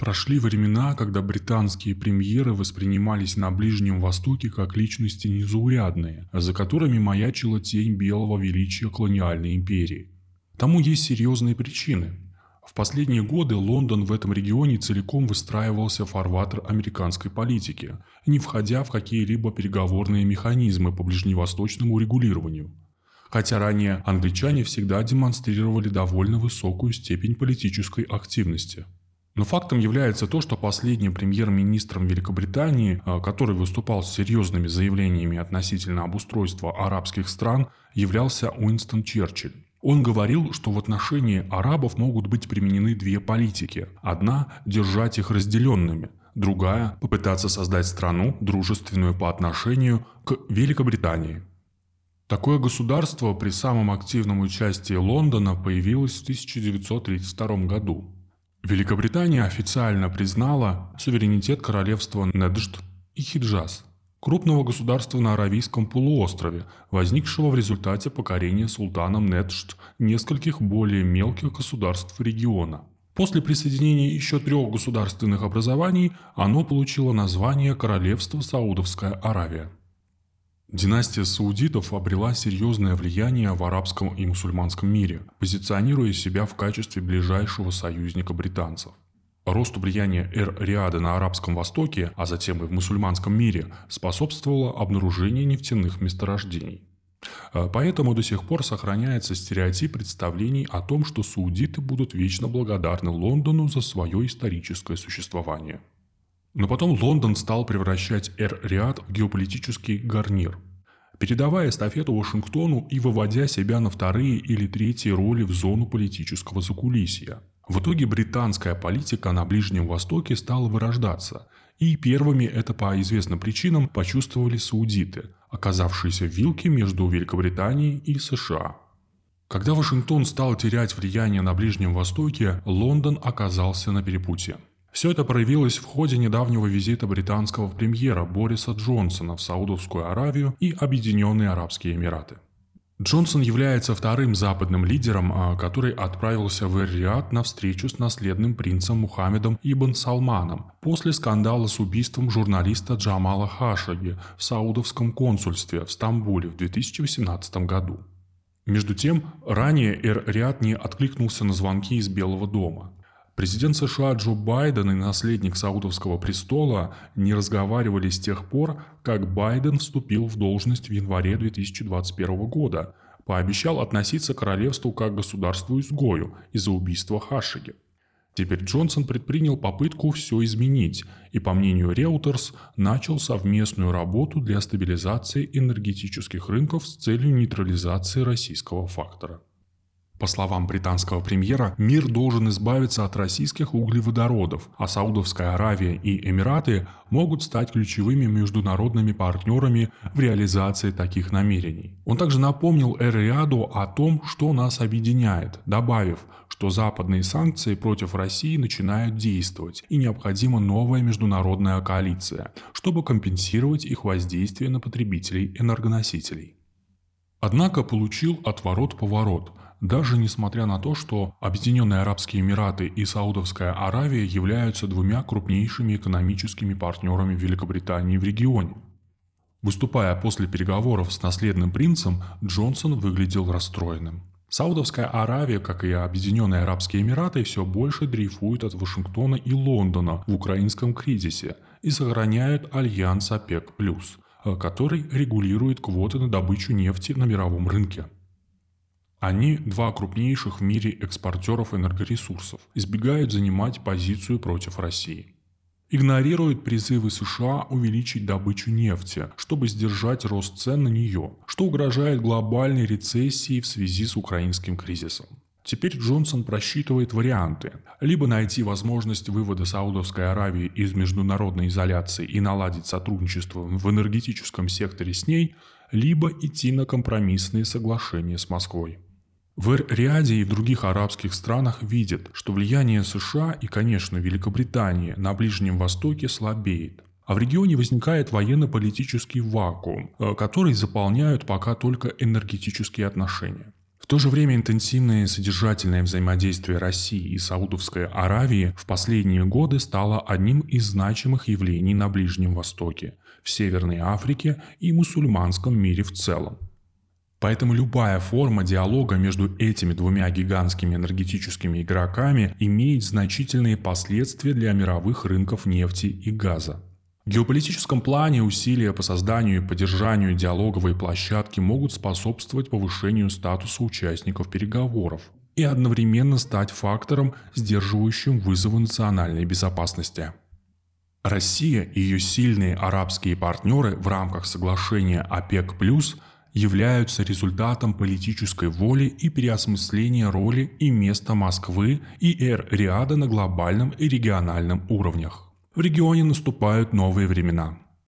Прошли времена, когда британские премьеры воспринимались на Ближнем Востоке как личности незаурядные, за которыми маячила тень белого величия колониальной империи. Тому есть серьезные причины. В последние годы Лондон в этом регионе целиком выстраивался фарватер американской политики, не входя в какие-либо переговорные механизмы по ближневосточному регулированию. Хотя ранее англичане всегда демонстрировали довольно высокую степень политической активности – но фактом является то, что последним премьер-министром Великобритании, а, который выступал с серьезными заявлениями относительно обустройства арабских стран, являлся Уинстон Черчилль. Он говорил, что в отношении арабов могут быть применены две политики. Одна – держать их разделенными, другая – попытаться создать страну, дружественную по отношению к Великобритании. Такое государство при самом активном участии Лондона появилось в 1932 году. Великобритания официально признала суверенитет королевства Неджд и Хиджаз, крупного государства на Аравийском полуострове, возникшего в результате покорения султаном Неджд нескольких более мелких государств региона. После присоединения еще трех государственных образований оно получило название Королевство Саудовская Аравия. Династия саудитов обрела серьезное влияние в арабском и мусульманском мире, позиционируя себя в качестве ближайшего союзника британцев. Росту влияния Эр-Риада на Арабском Востоке, а затем и в мусульманском мире, способствовало обнаружение нефтяных месторождений. Э, поэтому до сих пор сохраняется стереотип представлений о том, что саудиты будут вечно благодарны Лондону за свое историческое существование. Но потом Лондон стал превращать Эр-Риад в геополитический гарнир, передавая эстафету Вашингтону и выводя себя на вторые или третьи роли в зону политического закулисья. В итоге британская политика на Ближнем Востоке стала вырождаться, и первыми это по известным причинам почувствовали саудиты, оказавшиеся в вилке между Великобританией и США. Когда Вашингтон стал терять влияние на Ближнем Востоке, Лондон оказался на перепутье. Все это проявилось в ходе недавнего визита британского премьера Бориса Джонсона в Саудовскую Аравию и Объединенные Арабские Эмираты. Джонсон является вторым западным лидером, а, который отправился в Эр-Риад на встречу с наследным принцем Мухаммедом Ибн Салманом после скандала с убийством журналиста Джамала Хашаги в саудовском консульстве в Стамбуле в 2018 году. Между тем, ранее Эр-Риад не откликнулся на звонки из Белого дома. Президент США Джо Байден и наследник Саудовского престола не разговаривали с тех пор, как Байден вступил в должность в январе 2021 года, пообещал относиться к королевству как к государству-изгою из-за убийства Хашиги. Теперь Джонсон предпринял попытку все изменить и, по мнению Reuters, начал совместную работу для стабилизации энергетических рынков с целью нейтрализации российского фактора. По словам британского премьера, мир должен избавиться от российских углеводородов, а Саудовская Аравия и Эмираты могут стать ключевыми международными партнерами в реализации таких намерений. Он также напомнил Эр-Риаду о том, что нас объединяет, добавив, что западные санкции против России начинают действовать и необходима новая международная коалиция, чтобы компенсировать их воздействие на потребителей энергоносителей. Однако получил отворот-поворот – даже несмотря на то, что Объединенные Арабские Эмираты и Саудовская Аравия являются двумя крупнейшими экономическими партнерами Великобритании в регионе. Выступая после переговоров с наследным принцем, Джонсон выглядел расстроенным. Саудовская Аравия, как и Объединенные Арабские Эмираты, все больше дрейфует от Вашингтона и Лондона в украинском кризисе и сохраняют альянс ОПЕК+, который регулирует квоты на добычу нефти на мировом рынке. Они, два крупнейших в мире экспортеров энергоресурсов, избегают занимать позицию против России. Игнорируют призывы США увеличить добычу нефти, чтобы сдержать рост цен на нее, что угрожает глобальной рецессией в связи с украинским кризисом. Теперь Джонсон просчитывает варианты. Либо найти возможность вывода Саудовской Аравии из международной изоляции и наладить сотрудничество в энергетическом секторе с ней, либо идти на компромиссные соглашения с Москвой. В Эр-Риаде и в других арабских странах видят, что влияние США и, конечно, Великобритании на Ближнем Востоке слабеет. А в регионе возникает военно-политический вакуум, э, который заполняют пока только энергетические отношения. В то же время интенсивное содержательное взаимодействие России и Саудовской Аравии в последние годы стало одним из значимых явлений на Ближнем Востоке, в Северной Африке и мусульманском мире в целом. Поэтому любая форма диалога между этими двумя гигантскими энергетическими игроками имеет значительные последствия для мировых рынков нефти и газа. В геополитическом плане усилия по созданию и поддержанию диалоговой площадки могут способствовать повышению статуса участников переговоров и одновременно стать фактором, сдерживающим вызовы национальной безопасности. Россия и ее сильные арабские партнеры в рамках соглашения ОПЕК+, являются результатом политической воли и переосмысления роли и места Москвы и Эр-Риада на глобальном и региональном уровнях. В регионе наступают новые времена.